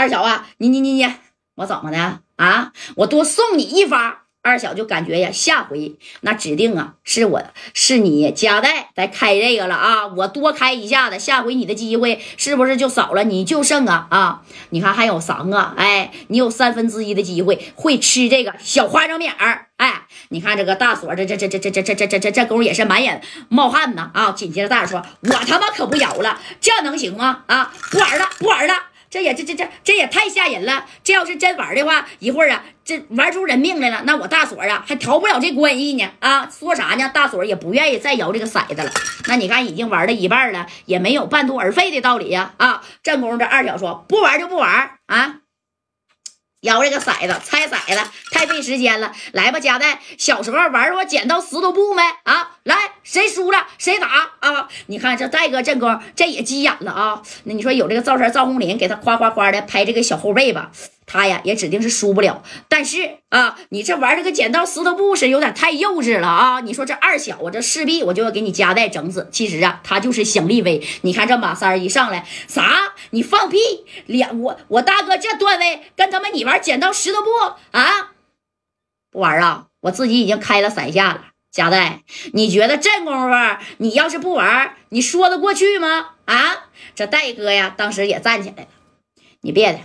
二小啊，你你你你，我怎么的啊？我多送你一发。二小就感觉呀，下回那指定啊是我是你夹带来开这个了啊，我多开一下子，下回你的机会是不是就少了？你就剩啊啊！你看还有三个，哎，你有三分之一的机会会吃这个小花生米儿，哎，你看这个大锁，这这这这这这这这这这这功夫也是满眼冒汗呢啊！紧接着大说，我他妈可不摇了，这能行吗？啊，不玩了，不玩了。这也这这这这也太吓人了！这要是真玩的话，一会儿啊，这玩出人命来了，那我大锁啊还逃不了这关系呢！啊，说啥呢？大锁也不愿意再摇这个骰子了。那你看，已经玩了一半了，也没有半途而废的道理呀！啊，正宫这二小说不玩就不玩啊。摇这个骰子，猜骰子太费时间了。来吧，加代，小时候玩过剪刀石头布没？啊，来，谁输了谁打啊！你看这戴哥正宫，这也急眼了啊。那你说有这个赵三赵红林给他夸夸夸的拍这个小后背吧？他呀也指定是输不了，但是啊，你这玩这个剪刀石头布是有点太幼稚了啊！你说这二小啊，这势必我就要给你夹带整死。其实啊，他就是想立威。你看这马三一上来，啥？你放屁！两我我大哥这段位跟他们你玩剪刀石头布啊？不玩啊！我自己已经开了三下了。夹带，你觉得这功夫你要是不玩，你说得过去吗？啊！这戴哥呀，当时也站起来了，你别的。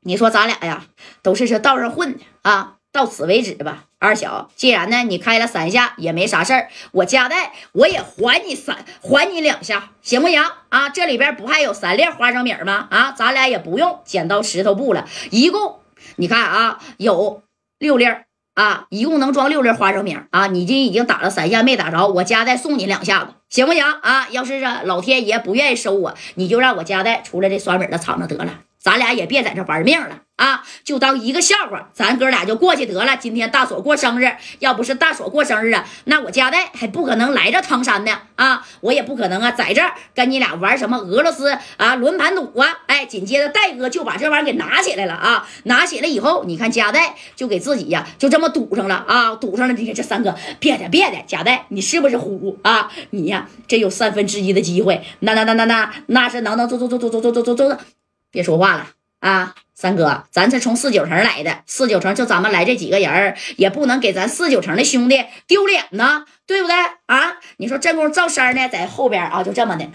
你说咱俩呀，都是这道上混的啊，到此为止吧。二小，既然呢你开了三下也没啥事儿，我加代我也还你三，还你两下，行不行啊？这里边不还有三粒花生米吗？啊，咱俩也不用剪刀石头布了，一共你看啊，有六粒啊，一共能装六粒花生米啊。你这已经打了三下没打着，我加代送你两下子，行不行啊？要是这老天爷不愿意收我，你就让我加代出来这酸米的厂子得了。咱俩也别在这玩命了啊，就当一个笑话，咱哥俩就过去得了。今天大锁过生日，要不是大锁过生日啊，那我家代还不可能来这唐山呢啊，我也不可能啊，在这跟你俩玩什么俄罗斯啊轮盘赌啊。哎，紧接着戴哥就把这玩意儿给拿起来了啊，拿起来以后，你看家代就给自己呀就这么赌上了啊，赌上了。你看这三哥，别的别的，家代你是不是虎啊？你呀，这有三分之一的机会，那那那那那那是能能走走走走走走走走走。别说话了啊，三哥，咱是从四九城来的，四九城就咱们来这几个人也不能给咱四九城的兄弟丢脸呢，对不对啊？你说这功夫赵三呢，在后边啊，就这么的，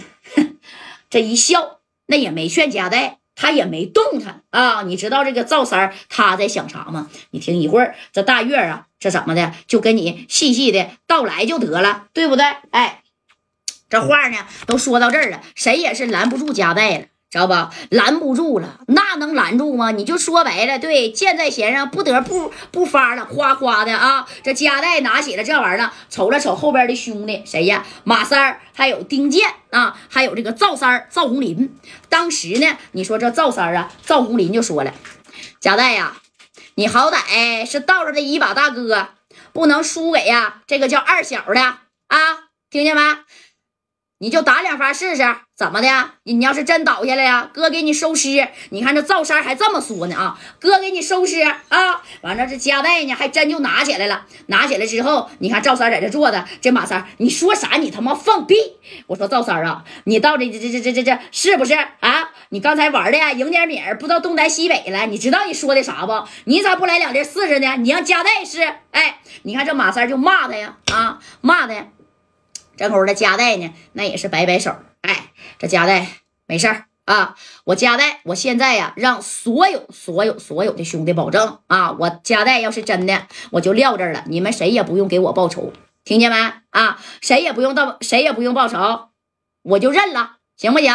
这一笑，那也没劝家代，他也没动弹啊。你知道这个赵三他在想啥吗？你听一会儿，这大月啊，这怎么的，就跟你细细的道来就得了，对不对？哎，这话呢都说到这儿了，谁也是拦不住家代了。知道吧？拦不住了，那能拦住吗？你就说白了，对，箭在弦上，不得不不发了，哗哗的啊！这夹带拿起了这玩意儿，瞅了瞅后边的兄弟，谁呀？马三儿，还有丁健啊，还有这个赵三儿，赵红林。当时呢，你说这赵三儿啊，赵红林就说了：“夹带呀，你好歹是道上的一把大哥，不能输给呀这个叫二小的啊，听见没？你就打两发试试。”怎么的？你要是真倒下来呀，哥给你收尸。你看这赵三还这么说呢啊，哥给你收尸啊。完了这夹带呢，还真就拿起来了。拿起来之后，你看赵三在这坐着，这马三，你说啥？你他妈放屁！我说赵三啊，你到底这这这这这是不是啊？你刚才玩的呀，赢点米儿，不知道东南西北了。你知道你说的啥不？你咋不来两粒试试呢？你让夹带试。哎，你看这马三就骂他呀啊，骂他。这会儿的加代呢，那也是摆摆手。哎，这加代没事儿啊！我加代，我现在呀，让所有、所有、所有的兄弟保证啊！我加代要是真的，我就撂这儿了，你们谁也不用给我报仇，听见没？啊，谁也不用到，谁也不用报仇，我就认了，行不行？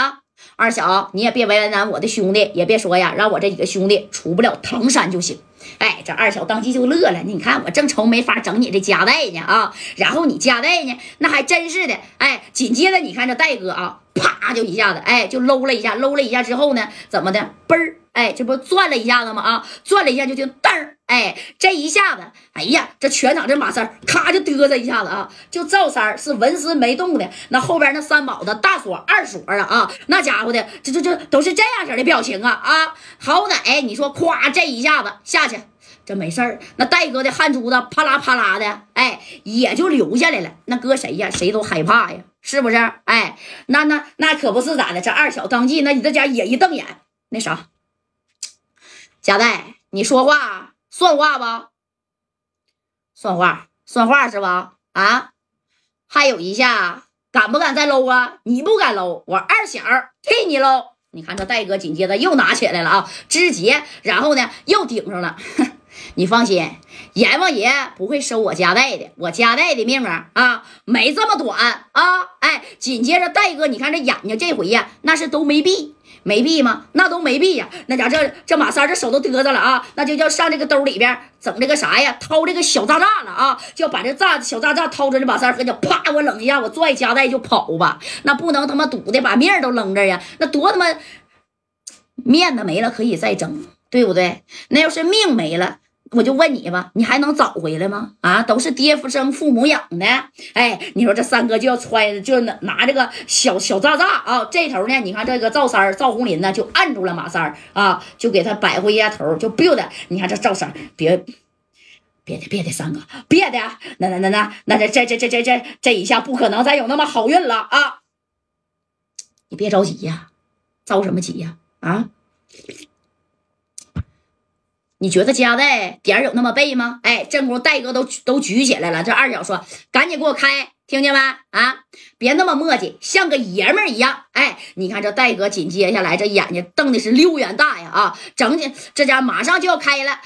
二小，你也别为难我的兄弟，也别说呀，让我这几个兄弟出不了唐山就行。哎，这二小当即就乐了。你看我正愁没法整你这夹带呢啊，然后你夹带呢，那还真是的。哎，紧接着你看这戴哥啊，啪就一下子，哎，就搂了一下，搂了一下之后呢，怎么的？嘣儿，哎，这不转了一下子吗？啊，转了一下就听噔儿，哎，这一下子，哎呀，这全场这马三咔就嘚瑟一下子啊，就赵三是纹丝没动的，那后边那三宝子大锁二锁啊啊，那家伙的这这这都是这样式的表情啊啊，好歹你说咵这一下子下去。这没事儿，那戴哥的汗珠子啪啦啪啦的，哎，也就流下来了。那搁谁呀？谁都害怕呀，是不是？哎，那那那可不是咋的。这二小当即，那你这家也一瞪眼，那啥，贾代，你说话算话不？算话，算话是吧？啊，还有一下，敢不敢再搂啊？你不敢搂，我二小替你搂。你看这戴哥紧接着又拿起来了啊，直接，然后呢又顶上了。你放心，阎王爷不会收我家代的，我家代的命啊啊没这么短啊！哎，紧接着戴哥，你看这眼睛这回呀，那是都没闭。没币吗？那都没币呀！那家这这马三这手都嘚瑟了啊！那就叫上这个兜里边整这个啥呀？掏这个小炸炸了啊！就把这炸小炸炸掏出来，马三和脚啪，我冷一下，我拽夹带就跑吧！那不能他妈赌的把命都扔这呀！那多他妈面子没了可以再争，对不对？那要是命没了。我就问你吧，你还能找回来吗？啊，都是爹父生父母养的。哎，你说这三哥就要揣，就拿这个小小炸炸啊。这头呢，你看这个赵三赵红林呢，就按住了马三啊，就给他摆回一下头，就 biu 的。你看这赵三，别别的别的，三哥别的，那那那那那这这这这这这这一下不可能再有那么好运了啊！你别着急呀，着什么急呀？啊？你觉得加代点儿有那么背吗？哎，这功夫戴哥都都举起来了。这二小说：“赶紧给我开，听见没？啊，别那么磨叽，像个爷们儿一样。”哎，你看这戴哥紧接下来这眼睛瞪的是溜圆大呀！啊，整起这家马上就要开了。